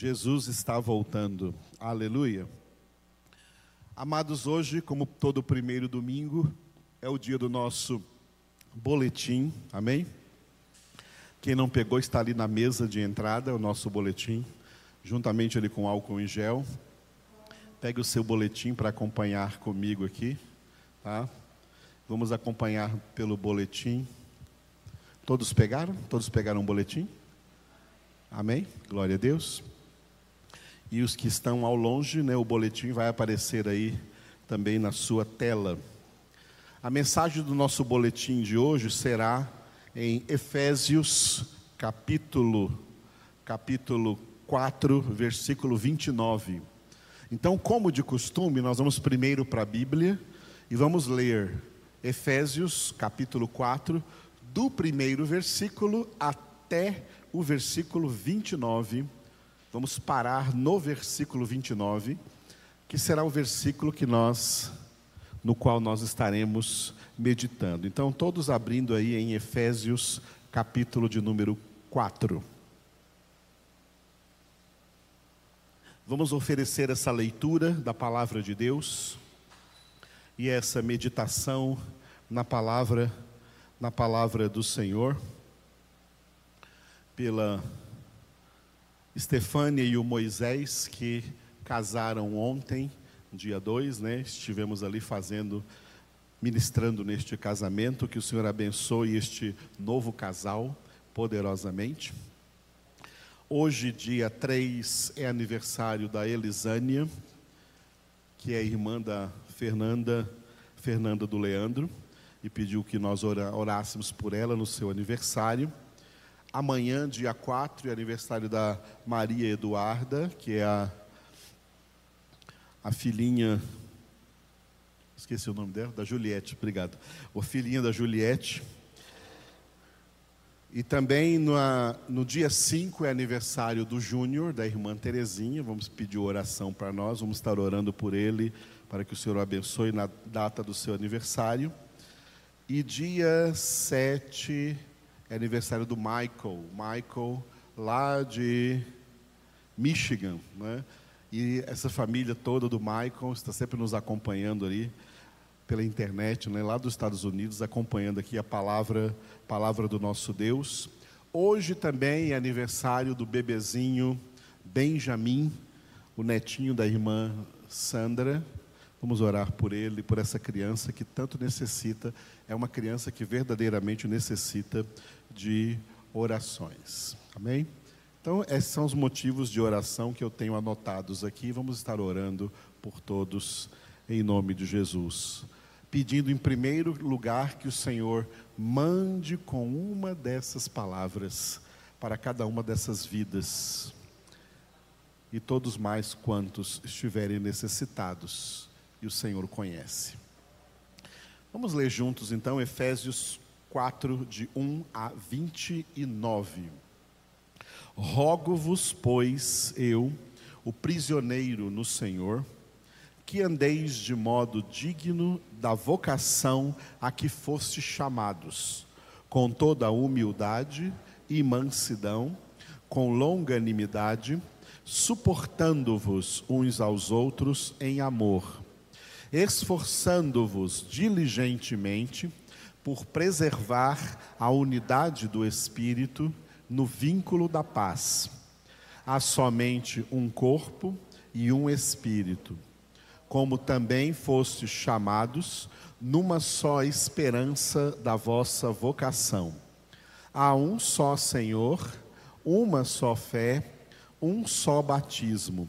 Jesus está voltando. Aleluia. Amados, hoje, como todo primeiro domingo, é o dia do nosso boletim. Amém? Quem não pegou está ali na mesa de entrada, o nosso boletim, juntamente ali com álcool em gel. Pegue o seu boletim para acompanhar comigo aqui, tá? Vamos acompanhar pelo boletim. Todos pegaram? Todos pegaram o boletim? Amém? Glória a Deus. E os que estão ao longe, né, o boletim vai aparecer aí também na sua tela. A mensagem do nosso boletim de hoje será em Efésios, capítulo capítulo 4, versículo 29. Então, como de costume, nós vamos primeiro para a Bíblia e vamos ler Efésios, capítulo 4, do primeiro versículo até o versículo 29 Vamos parar no versículo 29, que será o versículo que nós no qual nós estaremos meditando. Então, todos abrindo aí em Efésios, capítulo de número 4. Vamos oferecer essa leitura da palavra de Deus e essa meditação na palavra na palavra do Senhor pela Estefânia e o Moisés, que casaram ontem, dia 2, né? Estivemos ali fazendo, ministrando neste casamento. Que o Senhor abençoe este novo casal poderosamente. Hoje, dia 3, é aniversário da Elisânia, que é irmã da Fernanda, Fernanda do Leandro, e pediu que nós orássemos por ela no seu aniversário. Amanhã, dia 4, é aniversário da Maria Eduarda, que é a, a filhinha. Esqueci o nome dela, da Juliette, obrigado. A filhinha da Juliette. E também no, no dia 5 é aniversário do Júnior, da irmã Terezinha. Vamos pedir oração para nós, vamos estar orando por ele, para que o Senhor o abençoe na data do seu aniversário. E dia 7 é aniversário do Michael. Michael, lá de Michigan. Né? E essa família toda do Michael está sempre nos acompanhando ali pela internet, né? lá dos Estados Unidos, acompanhando aqui a palavra, palavra do nosso Deus. Hoje também é aniversário do bebezinho Benjamin, o netinho da irmã Sandra. Vamos orar por ele, por essa criança que tanto necessita. É uma criança que verdadeiramente necessita de orações. Amém? Então, esses são os motivos de oração que eu tenho anotados aqui. Vamos estar orando por todos em nome de Jesus. Pedindo em primeiro lugar que o Senhor mande com uma dessas palavras para cada uma dessas vidas e todos mais quantos estiverem necessitados e o Senhor conhece. Vamos ler juntos então Efésios 4, de 1 a 29. Rogo-vos, pois, eu, o prisioneiro no Senhor, que andeis de modo digno da vocação a que foste chamados, com toda a humildade e mansidão, com longanimidade, suportando-vos uns aos outros em amor, esforçando-vos diligentemente por preservar a unidade do Espírito no vínculo da paz. Há somente um corpo e um Espírito, como também fostes chamados numa só esperança da vossa vocação. Há um só Senhor, uma só fé, um só batismo,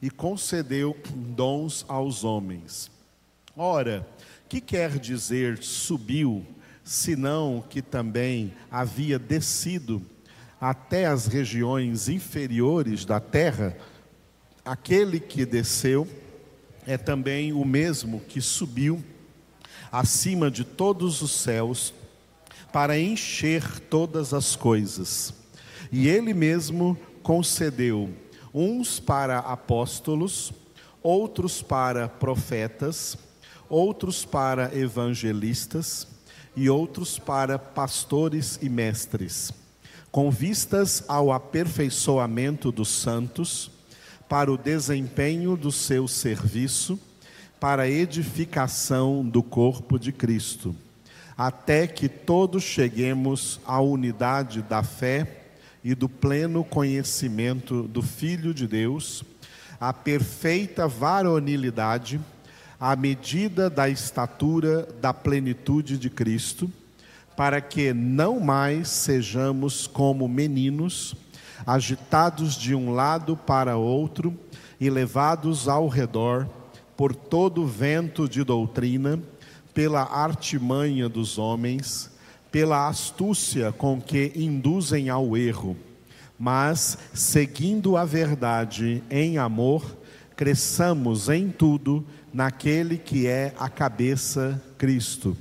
e concedeu dons aos homens. Ora, que quer dizer subiu? senão que também havia descido até as regiões inferiores da terra, aquele que desceu é também o mesmo que subiu acima de todos os céus para encher todas as coisas. E ele mesmo concedeu uns para apóstolos, outros para profetas, outros para evangelistas e outros para pastores e mestres, com vistas ao aperfeiçoamento dos santos, para o desempenho do seu serviço, para a edificação do corpo de Cristo, até que todos cheguemos à unidade da fé e do pleno conhecimento do Filho de Deus, à perfeita varonilidade, à medida da estatura da plenitude de Cristo, para que não mais sejamos como meninos, agitados de um lado para outro e levados ao redor por todo vento de doutrina, pela artimanha dos homens, pela astúcia com que induzem ao erro, mas, seguindo a verdade em amor, cresçamos em tudo naquele que é a cabeça, Cristo,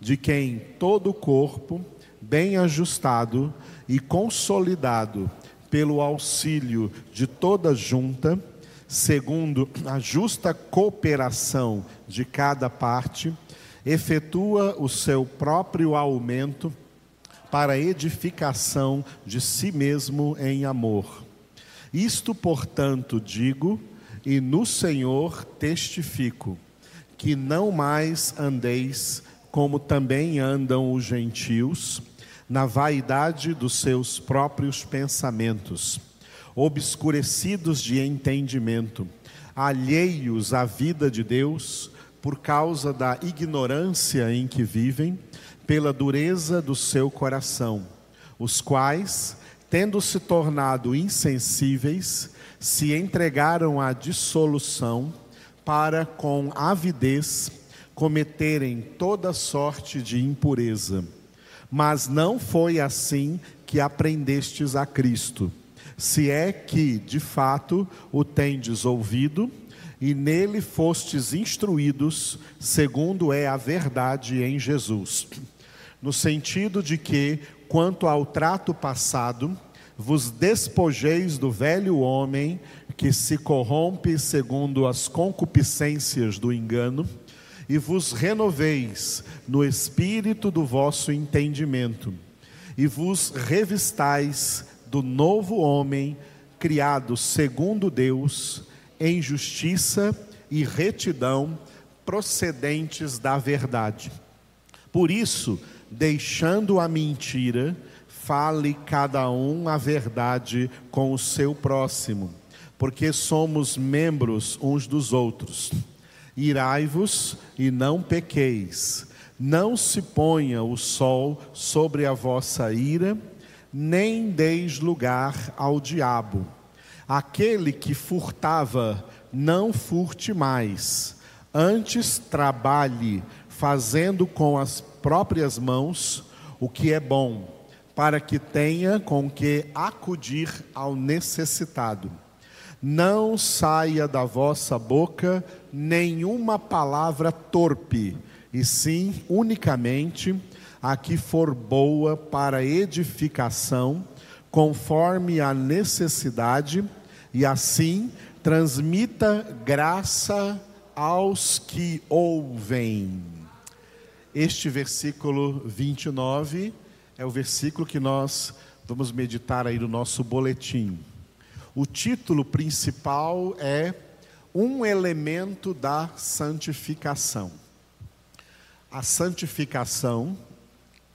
de quem todo o corpo, bem ajustado e consolidado pelo auxílio de toda junta, segundo a justa cooperação de cada parte, efetua o seu próprio aumento para edificação de si mesmo em amor. Isto, portanto, digo e no Senhor testifico, que não mais andeis como também andam os gentios, na vaidade dos seus próprios pensamentos, obscurecidos de entendimento, alheios à vida de Deus, por causa da ignorância em que vivem, pela dureza do seu coração, os quais, tendo se tornado insensíveis, se entregaram à dissolução para, com avidez, cometerem toda sorte de impureza. Mas não foi assim que aprendestes a Cristo, se é que, de fato, o tendes ouvido e nele fostes instruídos, segundo é a verdade em Jesus. No sentido de que, quanto ao trato passado, vos despojeis do velho homem que se corrompe segundo as concupiscências do engano, e vos renoveis no espírito do vosso entendimento, e vos revistais do novo homem, criado segundo Deus, em justiça e retidão procedentes da verdade. Por isso, deixando a mentira, fale cada um a verdade com o seu próximo, porque somos membros uns dos outros. Irai-vos e não pequeis. Não se ponha o sol sobre a vossa ira, nem deis lugar ao diabo. Aquele que furtava, não furte mais. Antes trabalhe, fazendo com as próprias mãos o que é bom, para que tenha com que acudir ao necessitado. Não saia da vossa boca nenhuma palavra torpe, e sim unicamente a que for boa para edificação, conforme a necessidade, e assim transmita graça aos que ouvem. Este versículo 29 é o versículo que nós vamos meditar aí no nosso boletim. O título principal é Um elemento da santificação. A santificação,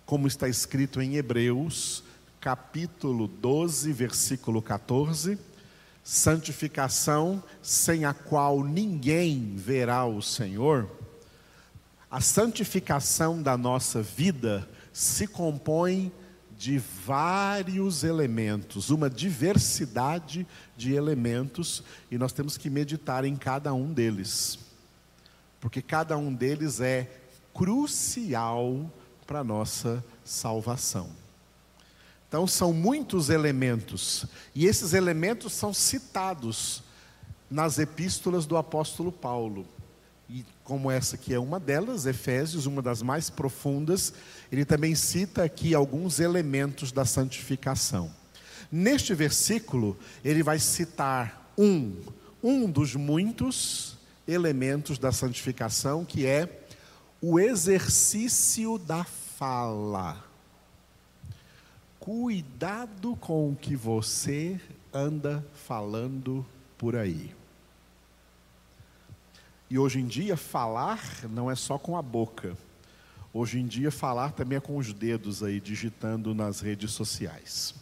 como está escrito em Hebreus, capítulo 12, versículo 14, santificação sem a qual ninguém verá o Senhor, a santificação da nossa vida se compõe de vários elementos, uma diversidade de elementos, e nós temos que meditar em cada um deles, porque cada um deles é crucial para a nossa salvação. Então, são muitos elementos, e esses elementos são citados nas epístolas do apóstolo Paulo. E como essa aqui é uma delas, Efésios, uma das mais profundas, ele também cita aqui alguns elementos da santificação. Neste versículo, ele vai citar um, um dos muitos elementos da santificação, que é o exercício da fala. Cuidado com o que você anda falando por aí. E hoje em dia, falar não é só com a boca. Hoje em dia, falar também é com os dedos aí, digitando nas redes sociais,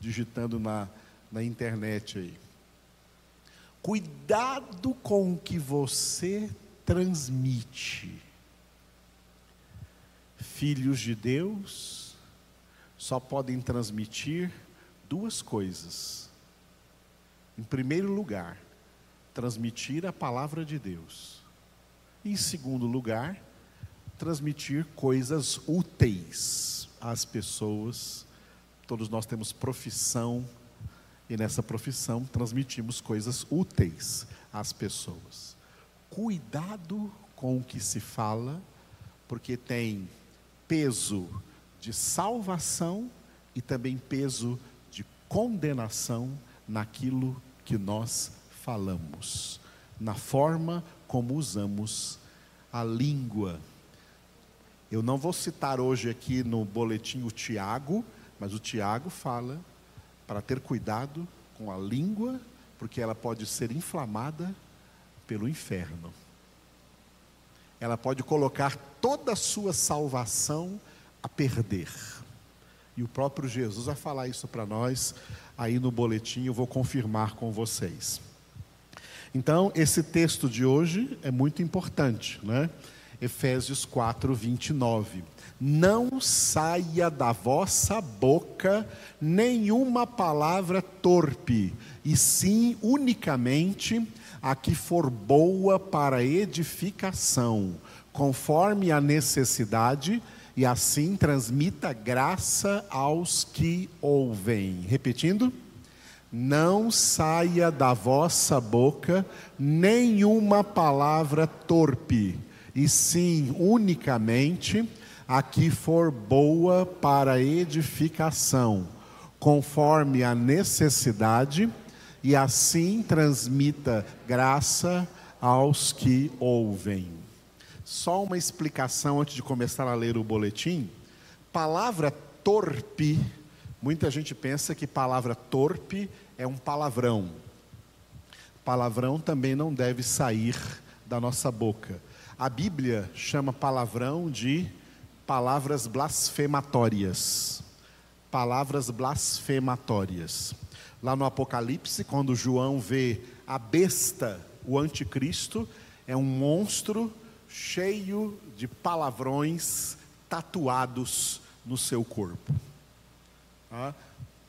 digitando na, na internet aí. Cuidado com o que você transmite. Filhos de Deus só podem transmitir duas coisas. Em primeiro lugar, transmitir a palavra de Deus. Em segundo lugar, transmitir coisas úteis às pessoas. Todos nós temos profissão e nessa profissão transmitimos coisas úteis às pessoas. Cuidado com o que se fala, porque tem peso de salvação e também peso de condenação naquilo que nós falamos, na forma como usamos a língua. Eu não vou citar hoje aqui no boletim o Tiago, mas o Tiago fala para ter cuidado com a língua, porque ela pode ser inflamada pelo inferno. Ela pode colocar toda a sua salvação a perder. E o próprio Jesus vai falar isso para nós aí no boletim, eu vou confirmar com vocês. Então, esse texto de hoje é muito importante, né? Efésios 4, 29 não saia da vossa boca nenhuma palavra torpe, e sim unicamente a que for boa para edificação, conforme a necessidade, e assim transmita graça aos que ouvem. Repetindo. Não saia da vossa boca nenhuma palavra torpe, e sim unicamente a que for boa para edificação, conforme a necessidade, e assim transmita graça aos que ouvem. Só uma explicação antes de começar a ler o boletim. Palavra torpe, muita gente pensa que palavra torpe é um palavrão. Palavrão também não deve sair da nossa boca. A Bíblia chama palavrão de palavras blasfematórias. Palavras blasfematórias. Lá no Apocalipse, quando João vê a besta, o anticristo, é um monstro cheio de palavrões tatuados no seu corpo. Ah,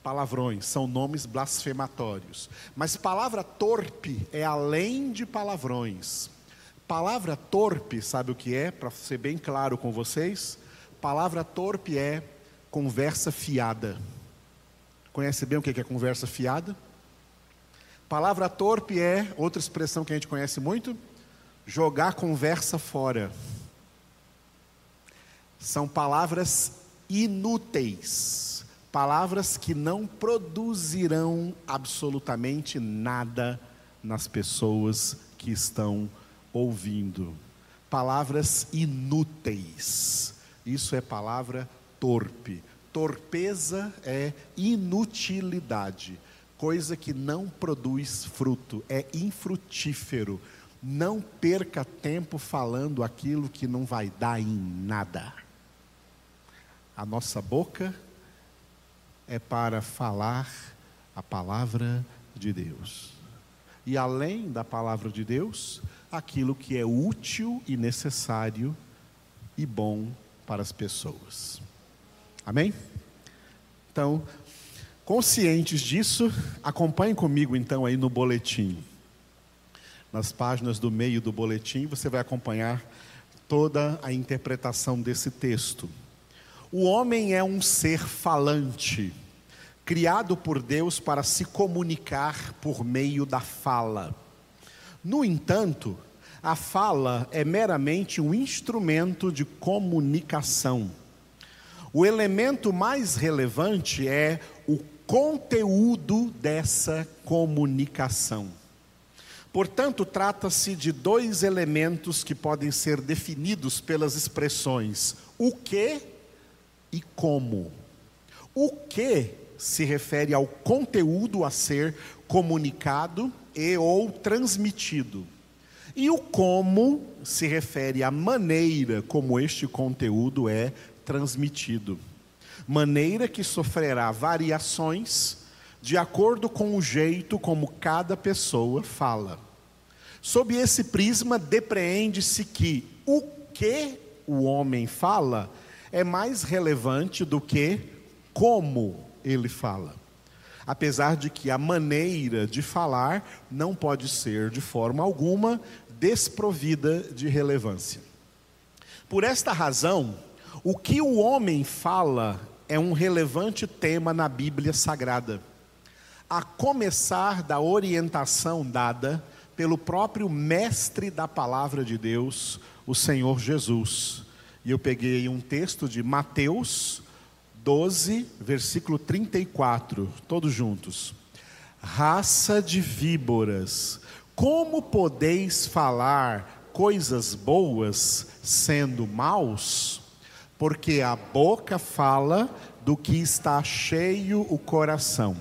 palavrões são nomes blasfematórios. Mas palavra torpe é além de palavrões. Palavra torpe, sabe o que é? Para ser bem claro com vocês, Palavra torpe é conversa fiada. Conhece bem o que é conversa fiada? Palavra torpe é, outra expressão que a gente conhece muito, jogar conversa fora. São palavras inúteis, palavras que não produzirão absolutamente nada nas pessoas que estão ouvindo. Palavras inúteis. Isso é palavra torpe. Torpeza é inutilidade, coisa que não produz fruto, é infrutífero. Não perca tempo falando aquilo que não vai dar em nada. A nossa boca é para falar a palavra de Deus. E além da palavra de Deus, aquilo que é útil e necessário e bom para as pessoas. Amém? Então, conscientes disso, acompanhem comigo então aí no boletim. Nas páginas do meio do boletim, você vai acompanhar toda a interpretação desse texto. O homem é um ser falante, criado por Deus para se comunicar por meio da fala. No entanto, a fala é meramente um instrumento de comunicação. O elemento mais relevante é o conteúdo dessa comunicação. Portanto, trata-se de dois elementos que podem ser definidos pelas expressões o que e como. O que se refere ao conteúdo a ser comunicado e ou transmitido. E o como se refere à maneira como este conteúdo é transmitido. Maneira que sofrerá variações de acordo com o jeito como cada pessoa fala. Sob esse prisma, depreende-se que o que o homem fala é mais relevante do que como ele fala. Apesar de que a maneira de falar não pode ser, de forma alguma, desprovida de relevância. Por esta razão, o que o homem fala é um relevante tema na Bíblia Sagrada, a começar da orientação dada pelo próprio mestre da palavra de Deus, o Senhor Jesus. E eu peguei um texto de Mateus 12, versículo 34, todos juntos. Raça de víboras, como podeis falar coisas boas sendo maus? Porque a boca fala do que está cheio o coração.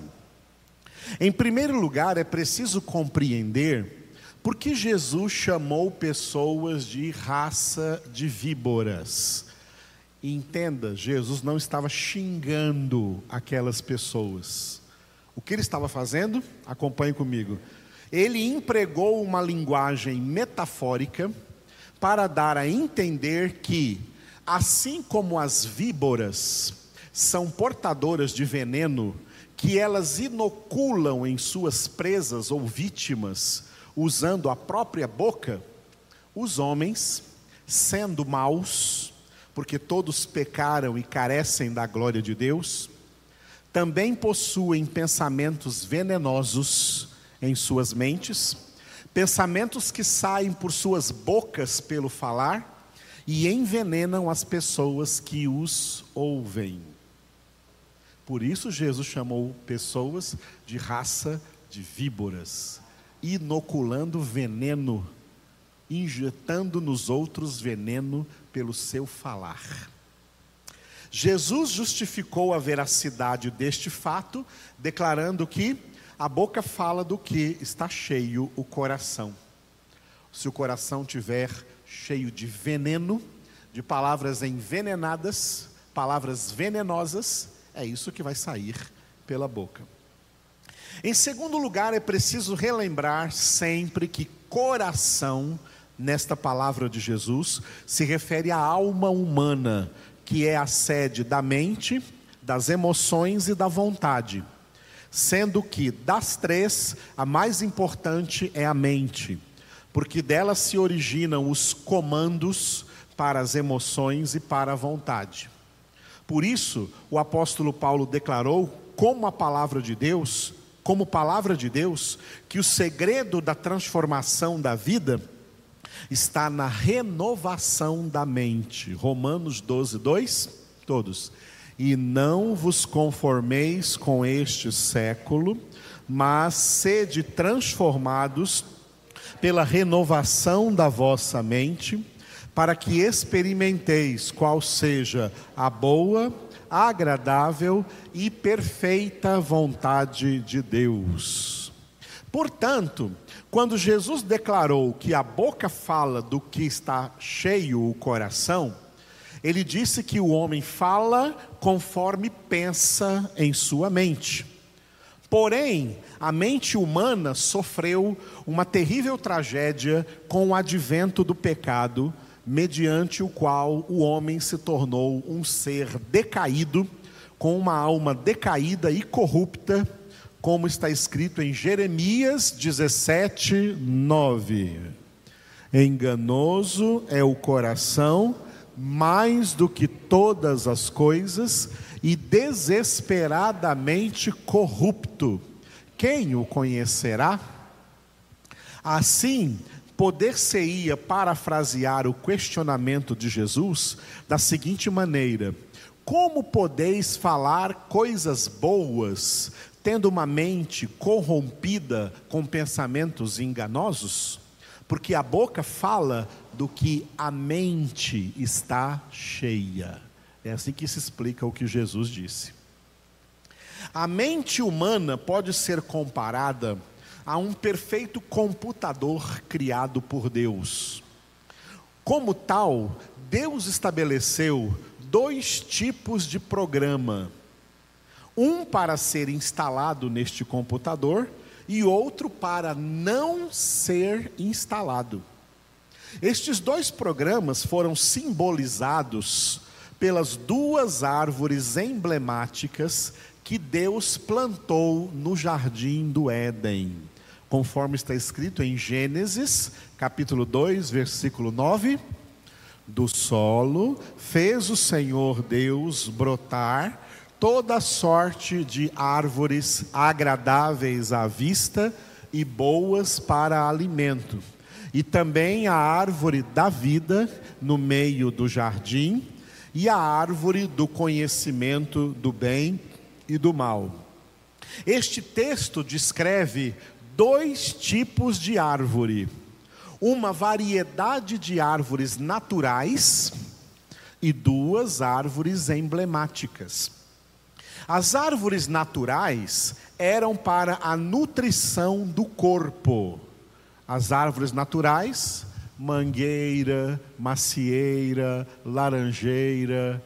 Em primeiro lugar, é preciso compreender por que Jesus chamou pessoas de raça de víboras. Entenda, Jesus não estava xingando aquelas pessoas. O que ele estava fazendo? Acompanhe comigo ele empregou uma linguagem metafórica para dar a entender que, assim como as víboras são portadoras de veneno, que elas inoculam em suas presas ou vítimas, usando a própria boca, os homens, sendo maus, porque todos pecaram e carecem da glória de Deus, também possuem pensamentos venenosos em suas mentes, pensamentos que saem por suas bocas pelo falar e envenenam as pessoas que os ouvem. Por isso, Jesus chamou pessoas de raça de víboras, inoculando veneno, injetando nos outros veneno pelo seu falar. Jesus justificou a veracidade deste fato, declarando que a boca fala do que está cheio o coração. Se o coração tiver cheio de veneno, de palavras envenenadas, palavras venenosas, é isso que vai sair pela boca. Em segundo lugar, é preciso relembrar sempre que coração, nesta palavra de Jesus, se refere à alma humana, que é a sede da mente, das emoções e da vontade sendo que das três, a mais importante é a mente, porque dela se originam os comandos para as emoções e para a vontade. Por isso, o apóstolo Paulo declarou, como a palavra de Deus, como palavra de Deus, que o segredo da transformação da vida está na renovação da mente. Romanos 12, 2, todos e não vos conformeis com este século, mas sede transformados pela renovação da vossa mente, para que experimenteis qual seja a boa, agradável e perfeita vontade de Deus. Portanto, quando Jesus declarou que a boca fala do que está cheio o coração, ele disse que o homem fala conforme pensa em sua mente. Porém, a mente humana sofreu uma terrível tragédia com o advento do pecado, mediante o qual o homem se tornou um ser decaído, com uma alma decaída e corrupta, como está escrito em Jeremias 17, 9. Enganoso é o coração mais do que todas as coisas e desesperadamente corrupto. Quem o conhecerá? Assim, poder-se-ia parafrasear o questionamento de Jesus da seguinte maneira: Como podeis falar coisas boas, tendo uma mente corrompida com pensamentos enganosos? Porque a boca fala do que a mente está cheia. É assim que se explica o que Jesus disse. A mente humana pode ser comparada a um perfeito computador criado por Deus. Como tal, Deus estabeleceu dois tipos de programa: um para ser instalado neste computador e outro para não ser instalado. Estes dois programas foram simbolizados pelas duas árvores emblemáticas que Deus plantou no jardim do Éden conforme está escrito em Gênesis, capítulo 2, versículo 9: Do solo fez o Senhor Deus brotar toda sorte de árvores agradáveis à vista e boas para alimento, e também a árvore da vida no meio do jardim, e a árvore do conhecimento do bem e do mal. Este texto descreve dois tipos de árvore: uma variedade de árvores naturais e duas árvores emblemáticas. As árvores naturais eram para a nutrição do corpo. As árvores naturais, mangueira, macieira, laranjeira,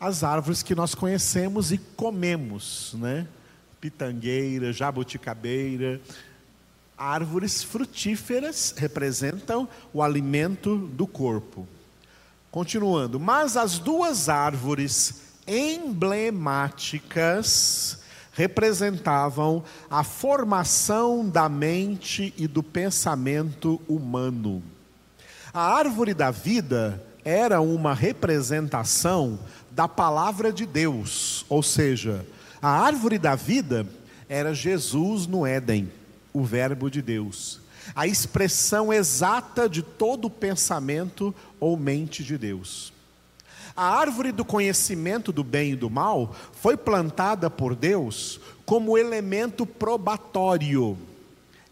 as árvores que nós conhecemos e comemos, né? Pitangueira, jabuticabeira, Árvores frutíferas representam o alimento do corpo. Continuando, mas as duas árvores emblemáticas representavam a formação da mente e do pensamento humano. A árvore da vida era uma representação da palavra de Deus, ou seja, a árvore da vida era Jesus no Éden o Verbo de Deus, a expressão exata de todo o pensamento ou mente de Deus. A árvore do conhecimento do bem e do mal foi plantada por Deus como elemento probatório.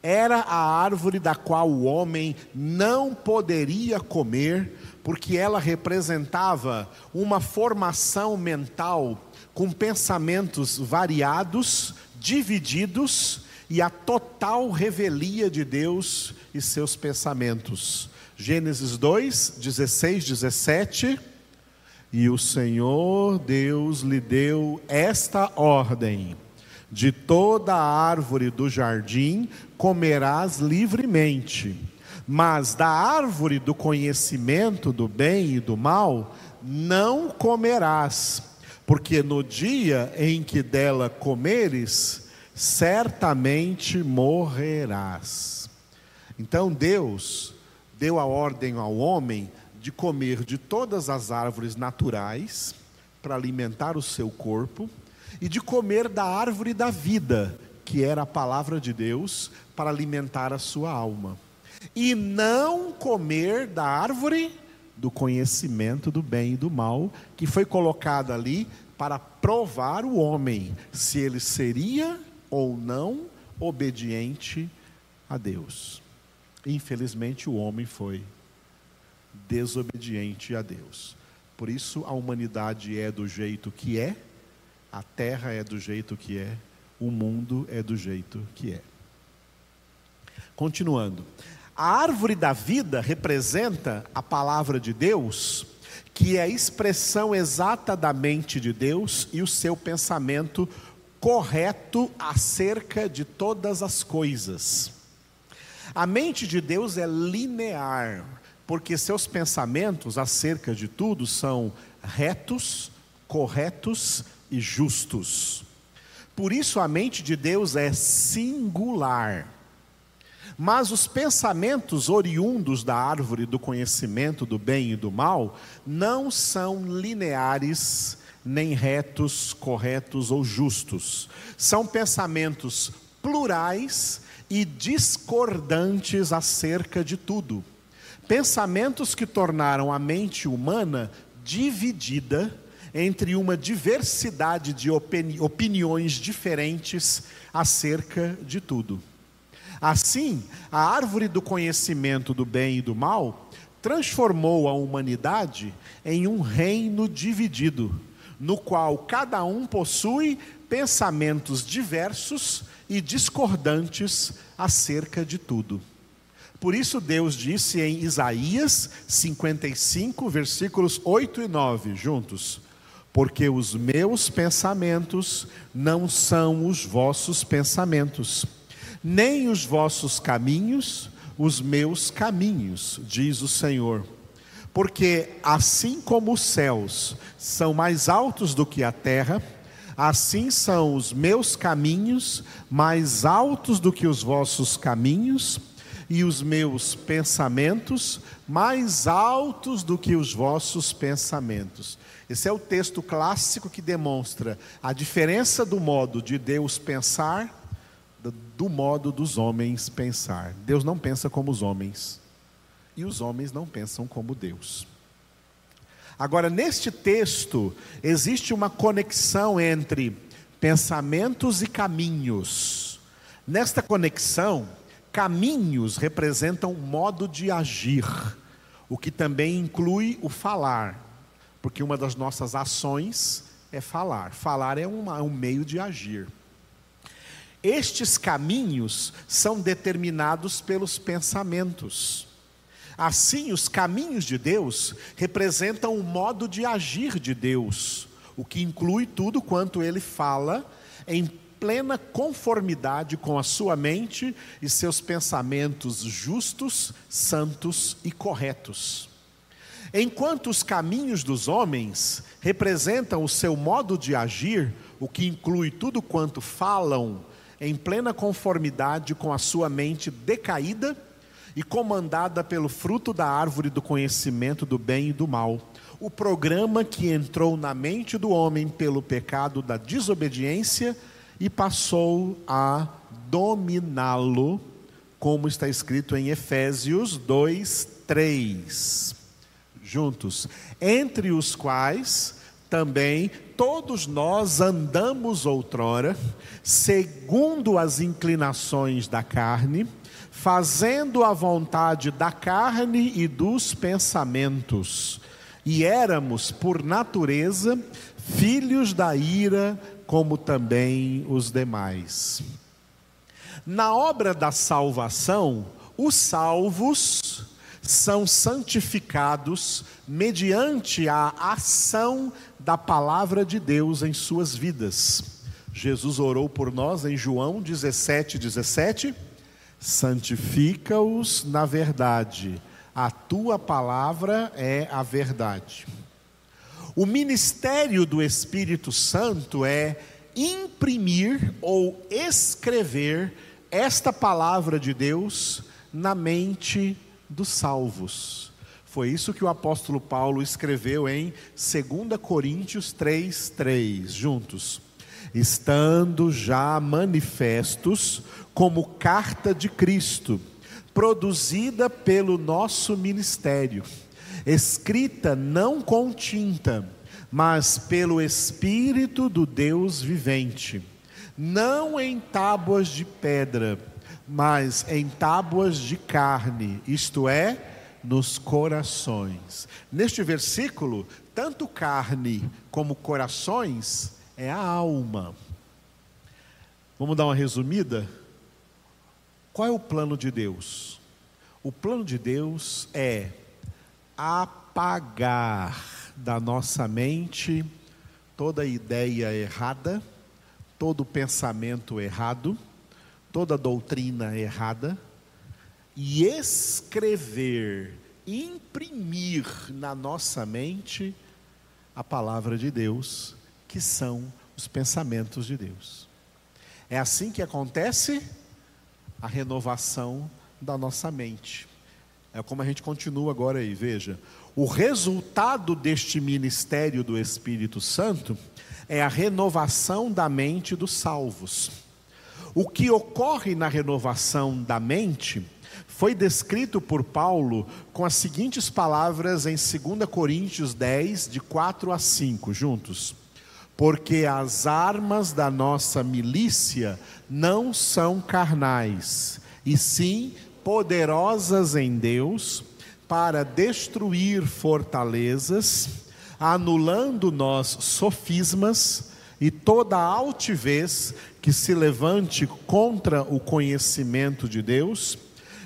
Era a árvore da qual o homem não poderia comer, porque ela representava uma formação mental com pensamentos variados, divididos e a total revelia de Deus e seus pensamentos. Gênesis 2, 16, 17. E o Senhor Deus lhe deu esta ordem: de toda a árvore do jardim comerás livremente, mas da árvore do conhecimento do bem e do mal não comerás, porque no dia em que dela comeres, certamente morrerás. Então Deus deu a ordem ao homem de comer de todas as árvores naturais para alimentar o seu corpo e de comer da árvore da vida, que era a palavra de Deus, para alimentar a sua alma. E não comer da árvore do conhecimento do bem e do mal, que foi colocada ali para provar o homem se ele seria ou não obediente a Deus. Infelizmente, o homem foi desobediente a Deus. Por isso, a humanidade é do jeito que é, a terra é do jeito que é, o mundo é do jeito que é. Continuando. A árvore da vida representa a palavra de Deus, que é a expressão exata da mente de Deus e o seu pensamento correto acerca de todas as coisas. A mente de Deus é linear, porque seus pensamentos acerca de tudo são retos, corretos e justos. Por isso a mente de Deus é singular. Mas os pensamentos oriundos da árvore do conhecimento do bem e do mal não são lineares nem retos, corretos ou justos. São pensamentos plurais e discordantes acerca de tudo. Pensamentos que tornaram a mente humana dividida entre uma diversidade de opini opiniões diferentes acerca de tudo. Assim, a árvore do conhecimento do bem e do mal transformou a humanidade em um reino dividido, no qual cada um possui pensamentos diversos e discordantes acerca de tudo. Por isso, Deus disse em Isaías 55, versículos 8 e 9, juntos: Porque os meus pensamentos não são os vossos pensamentos, nem os vossos caminhos, os meus caminhos, diz o Senhor. Porque assim como os céus são mais altos do que a terra, assim são os meus caminhos mais altos do que os vossos caminhos, e os meus pensamentos mais altos do que os vossos pensamentos. Esse é o texto clássico que demonstra a diferença do modo de Deus pensar do modo dos homens pensar. Deus não pensa como os homens, e os homens não pensam como Deus. Agora, neste texto, existe uma conexão entre pensamentos e caminhos. Nesta conexão, caminhos representam modo de agir, o que também inclui o falar, porque uma das nossas ações é falar. Falar é uma, um meio de agir. Estes caminhos são determinados pelos pensamentos. Assim, os caminhos de Deus representam o modo de agir de Deus, o que inclui tudo quanto ele fala em plena conformidade com a sua mente e seus pensamentos justos, santos e corretos. Enquanto os caminhos dos homens representam o seu modo de agir, o que inclui tudo quanto falam em plena conformidade com a sua mente decaída e comandada pelo fruto da árvore do conhecimento do bem e do mal. O programa que entrou na mente do homem pelo pecado da desobediência e passou a dominá-lo, como está escrito em Efésios 2, 3. Juntos, entre os quais também todos nós andamos outrora, segundo as inclinações da carne, fazendo a vontade da carne e dos pensamentos, e éramos, por natureza, filhos da ira, como também os demais. Na obra da salvação, os salvos são santificados mediante a ação da palavra de Deus em suas vidas. Jesus orou por nós em João 17, 17 santifica-os na verdade, a tua palavra é a verdade. O ministério do Espírito Santo é imprimir ou escrever esta palavra de Deus na mente dos salvos. Foi isso que o apóstolo Paulo escreveu em 2 Coríntios 3, 3, juntos estando já manifestos como carta de Cristo, produzida pelo nosso ministério, escrita não com tinta, mas pelo Espírito do Deus vivente, não em tábuas de pedra, mas em tábuas de carne, isto é, nos corações. Neste versículo, tanto carne como corações é a alma. Vamos dar uma resumida? Qual é o plano de Deus? O plano de Deus é apagar da nossa mente toda ideia errada, todo pensamento errado, toda doutrina errada e escrever, imprimir na nossa mente a palavra de Deus que são os pensamentos de Deus. É assim que acontece a renovação da nossa mente. É como a gente continua agora aí, veja. O resultado deste ministério do Espírito Santo é a renovação da mente dos salvos. O que ocorre na renovação da mente foi descrito por Paulo com as seguintes palavras em 2 Coríntios 10, de 4 a 5, juntos. Porque as armas da nossa milícia não são carnais, e sim poderosas em Deus para destruir fortalezas, anulando nós sofismas e toda altivez que se levante contra o conhecimento de Deus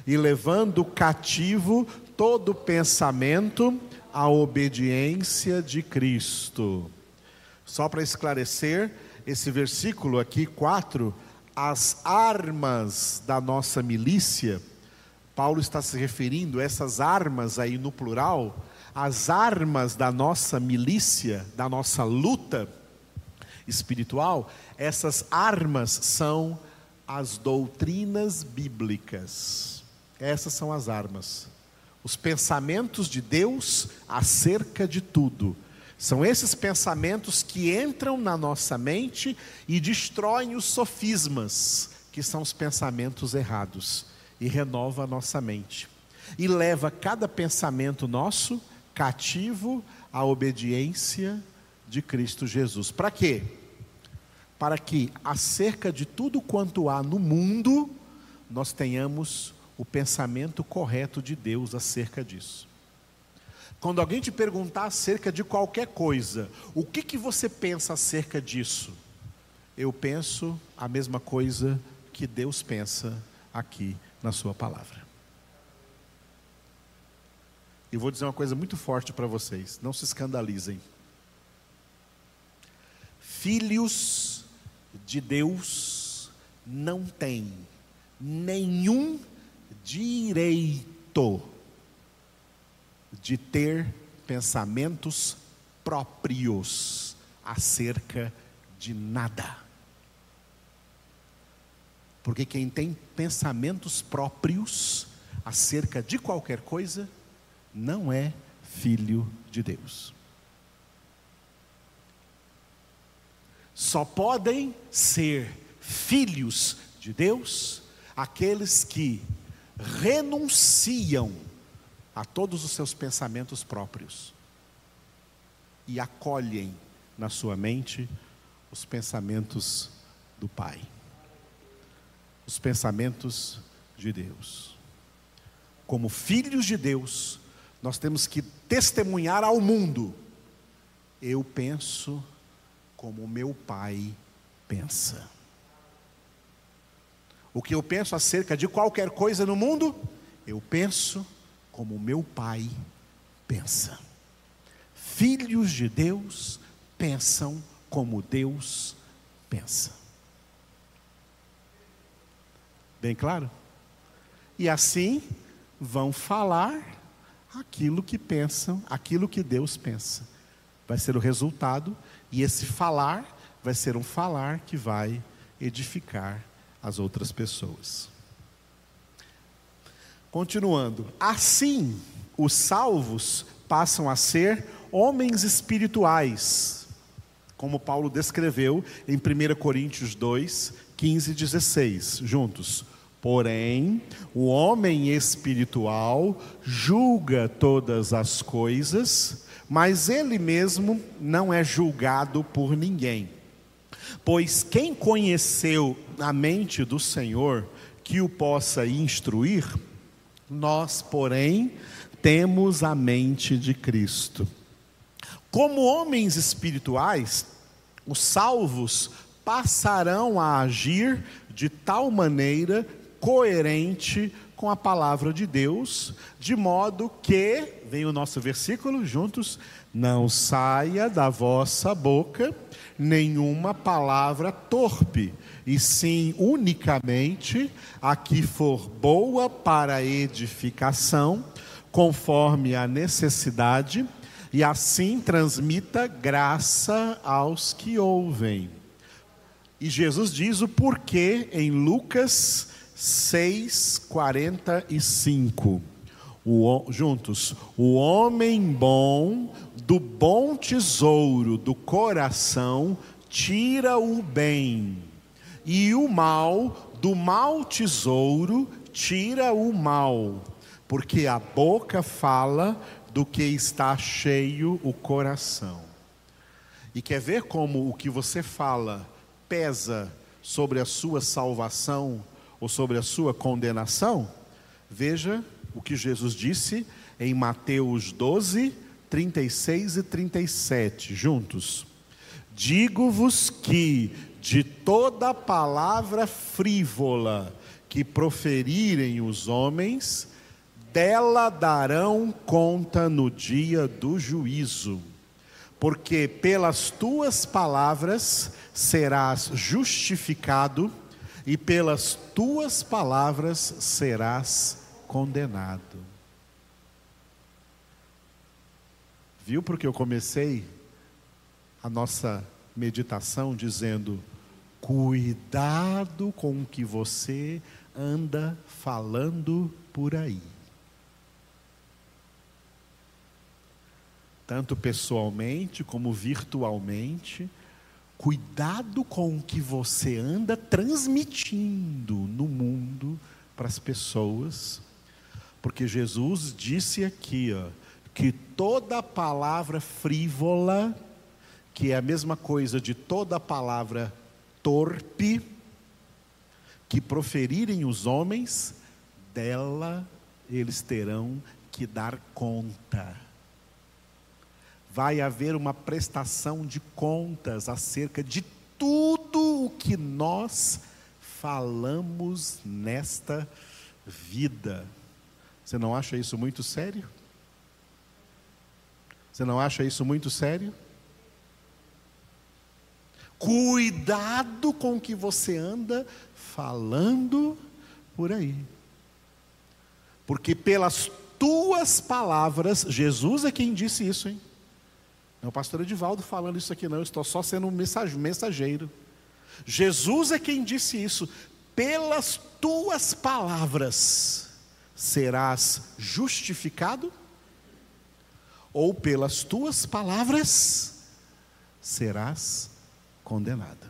e levando cativo todo pensamento à obediência de Cristo. Só para esclarecer, esse versículo aqui, 4, as armas da nossa milícia, Paulo está se referindo a essas armas aí no plural, as armas da nossa milícia, da nossa luta espiritual, essas armas são as doutrinas bíblicas. Essas são as armas. Os pensamentos de Deus acerca de tudo. São esses pensamentos que entram na nossa mente e destroem os sofismas, que são os pensamentos errados, e renova a nossa mente. E leva cada pensamento nosso cativo à obediência de Cristo Jesus. Para quê? Para que acerca de tudo quanto há no mundo, nós tenhamos o pensamento correto de Deus acerca disso. Quando alguém te perguntar acerca de qualquer coisa, o que, que você pensa acerca disso? Eu penso a mesma coisa que Deus pensa aqui na Sua palavra. E vou dizer uma coisa muito forte para vocês: não se escandalizem. Filhos de Deus não têm nenhum direito de ter pensamentos próprios acerca de nada. Porque quem tem pensamentos próprios acerca de qualquer coisa não é filho de Deus. Só podem ser filhos de Deus aqueles que renunciam a todos os seus pensamentos próprios e acolhem na sua mente os pensamentos do Pai, os pensamentos de Deus. Como filhos de Deus, nós temos que testemunhar ao mundo: eu penso como meu Pai pensa o que eu penso acerca de qualquer coisa no mundo, eu penso como meu pai pensa. Filhos de Deus pensam como Deus pensa. Bem claro? E assim vão falar aquilo que pensam, aquilo que Deus pensa. Vai ser o resultado, e esse falar vai ser um falar que vai edificar as outras pessoas. Continuando, assim os salvos passam a ser homens espirituais, como Paulo descreveu em 1 Coríntios 2, 15 e 16, juntos. Porém, o homem espiritual julga todas as coisas, mas ele mesmo não é julgado por ninguém. Pois quem conheceu a mente do Senhor que o possa instruir, nós, porém, temos a mente de Cristo. Como homens espirituais, os salvos passarão a agir de tal maneira coerente com a palavra de Deus, de modo que, vem o nosso versículo juntos, não saia da vossa boca nenhuma palavra torpe, e sim unicamente a que for boa para edificação, conforme a necessidade, e assim transmita graça aos que ouvem. E Jesus diz o porquê em Lucas 6, 45. O, juntos, o homem bom do bom tesouro do coração tira o bem, e o mal, do mau tesouro, tira o mal, porque a boca fala do que está cheio o coração. E quer ver como o que você fala pesa sobre a sua salvação ou sobre a sua condenação? Veja o que Jesus disse em Mateus 12, 36 e 37, juntos. Digo-vos que de toda palavra frívola que proferirem os homens, dela darão conta no dia do juízo. Porque pelas tuas palavras serás justificado, e pelas tuas palavras serás condenado. Viu porque eu comecei a nossa meditação dizendo: cuidado com o que você anda falando por aí. Tanto pessoalmente como virtualmente, cuidado com o que você anda transmitindo no mundo para as pessoas, porque Jesus disse aqui, ó, que toda palavra frívola, que é a mesma coisa de toda palavra torpe, que proferirem os homens, dela eles terão que dar conta. Vai haver uma prestação de contas acerca de tudo o que nós falamos nesta vida. Você não acha isso muito sério? Você não acha isso muito sério? Cuidado com o que você anda falando por aí. Porque pelas tuas palavras, Jesus é quem disse isso, hein? Não é o pastor Edivaldo falando isso aqui, não, eu estou só sendo um mensageiro. Jesus é quem disse isso. Pelas tuas palavras serás justificado, ou pelas tuas palavras serás condenado.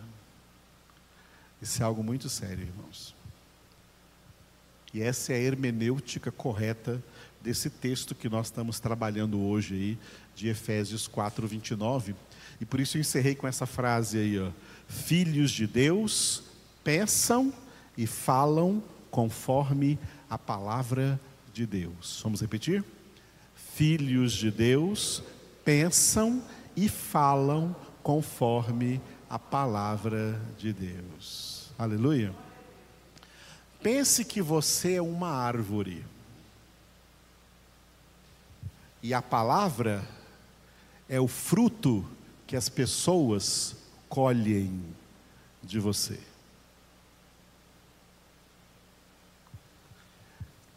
Isso é algo muito sério, irmãos. E essa é a hermenêutica correta desse texto que nós estamos trabalhando hoje aí, de Efésios 4, 29. E por isso eu encerrei com essa frase aí, ó. Filhos de Deus pensam e falam conforme a palavra de Deus. Vamos repetir? Filhos de Deus pensam e falam conforme a palavra de Deus. Aleluia. Pense que você é uma árvore. E a palavra é o fruto que as pessoas colhem de você.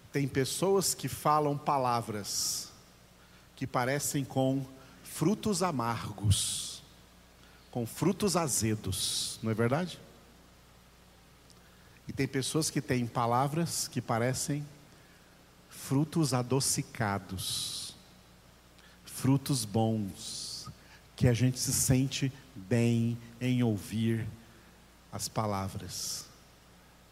Tem pessoas que falam palavras que parecem com frutos amargos, com frutos azedos, não é verdade? E tem pessoas que têm palavras que parecem frutos adocicados, frutos bons, que a gente se sente bem em ouvir as palavras.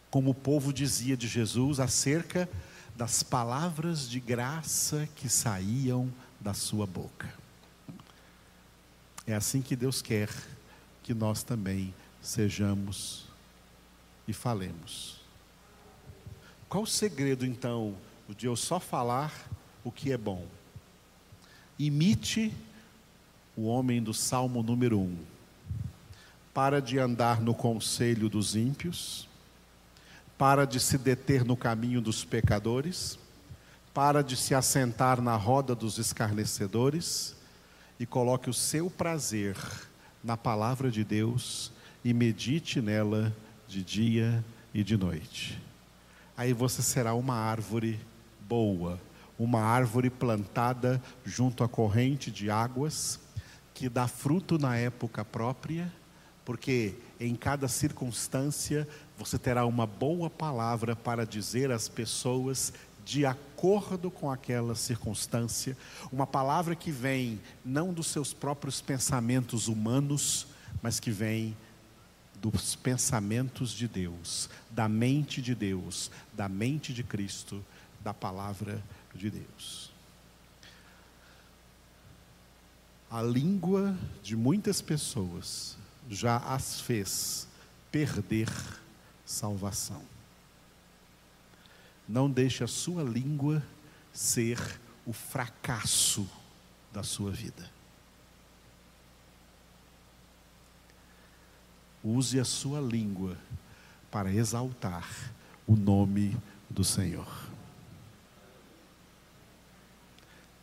Como o povo dizia de Jesus acerca das palavras de graça que saíam da sua boca. É assim que Deus quer que nós também sejamos e falemos. Qual o segredo então de eu só falar o que é bom? Imite o homem do Salmo número 1. Para de andar no conselho dos ímpios, para de se deter no caminho dos pecadores, para de se assentar na roda dos escarnecedores e coloque o seu prazer na palavra de Deus e medite nela de dia e de noite. Aí você será uma árvore boa, uma árvore plantada junto à corrente de águas, que dá fruto na época própria, porque em cada circunstância você terá uma boa palavra para dizer às pessoas de acordo com aquela circunstância, uma palavra que vem não dos seus próprios pensamentos humanos, mas que vem dos pensamentos de Deus, da mente de Deus, da mente de Cristo, da palavra de Deus. A língua de muitas pessoas já as fez perder salvação. Não deixe a sua língua ser o fracasso da sua vida. Use a sua língua para exaltar o nome do Senhor.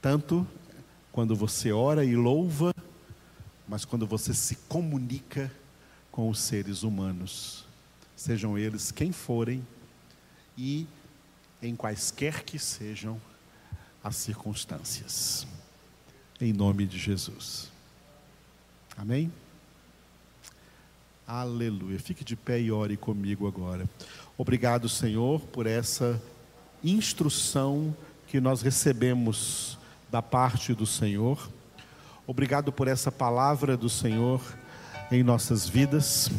Tanto quando você ora e louva, mas quando você se comunica com os seres humanos, sejam eles quem forem e em quaisquer que sejam as circunstâncias. Em nome de Jesus. Amém? Aleluia. Fique de pé e ore comigo agora. Obrigado, Senhor, por essa instrução que nós recebemos da parte do Senhor. Obrigado por essa palavra do Senhor em nossas vidas.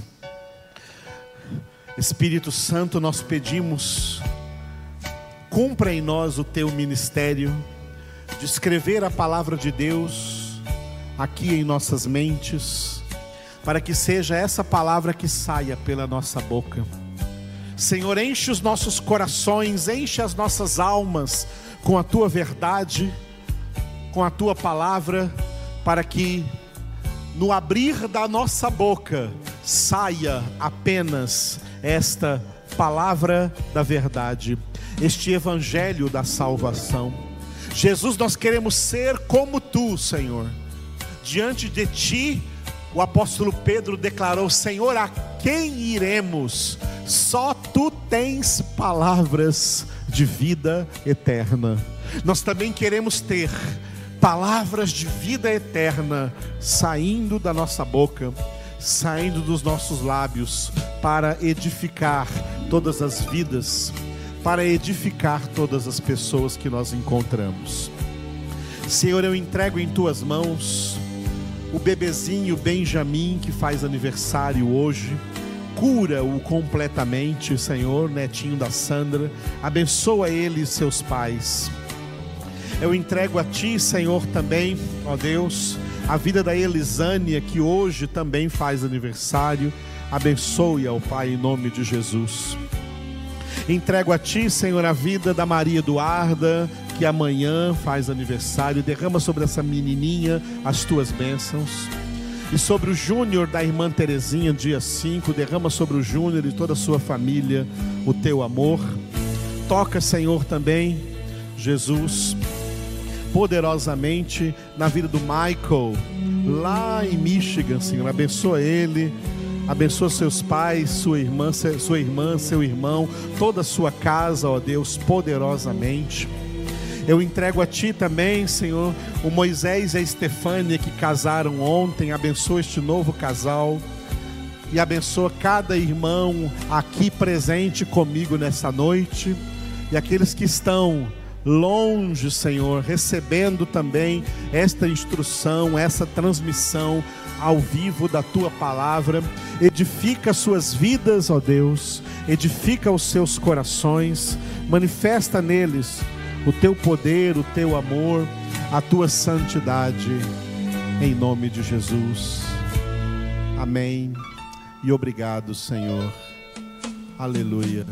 Espírito Santo, nós pedimos, cumpra em nós o teu ministério de escrever a palavra de Deus aqui em nossas mentes para que seja essa palavra que saia pela nossa boca. Senhor, enche os nossos corações, enche as nossas almas com a tua verdade, com a tua palavra, para que no abrir da nossa boca saia apenas esta palavra da verdade, este evangelho da salvação. Jesus, nós queremos ser como tu, Senhor. Diante de ti, o apóstolo Pedro declarou: Senhor, a quem iremos? Só tu tens palavras de vida eterna. Nós também queremos ter palavras de vida eterna saindo da nossa boca, saindo dos nossos lábios, para edificar todas as vidas, para edificar todas as pessoas que nós encontramos. Senhor, eu entrego em tuas mãos o bebezinho Benjamin, que faz aniversário hoje. Cura-o completamente, Senhor, netinho da Sandra. Abençoa ele e seus pais. Eu entrego a Ti, Senhor, também, ó Deus, a vida da Elisânia, que hoje também faz aniversário. Abençoe ao Pai em nome de Jesus. Entrego a Ti, Senhor, a vida da Maria Eduarda, que amanhã faz aniversário, derrama sobre essa menininha as tuas bênçãos. E sobre o Júnior da irmã Terezinha, dia 5, derrama sobre o Júnior e toda a sua família o teu amor. Toca, Senhor, também, Jesus, poderosamente na vida do Michael, lá em Michigan, Senhor. Abençoa ele, abençoa seus pais, sua irmã, sua irmã, seu irmão, toda a sua casa, ó Deus, poderosamente. Eu entrego a Ti também, Senhor, o Moisés e a Estefânia que casaram ontem. Abençoa este novo casal. E abençoa cada irmão aqui presente comigo nessa noite. E aqueles que estão longe, Senhor, recebendo também esta instrução, essa transmissão ao vivo da tua palavra. Edifica suas vidas, ó Deus, edifica os seus corações, manifesta neles o teu poder, o teu amor, a tua santidade, em nome de Jesus. Amém. E obrigado, Senhor. Aleluia.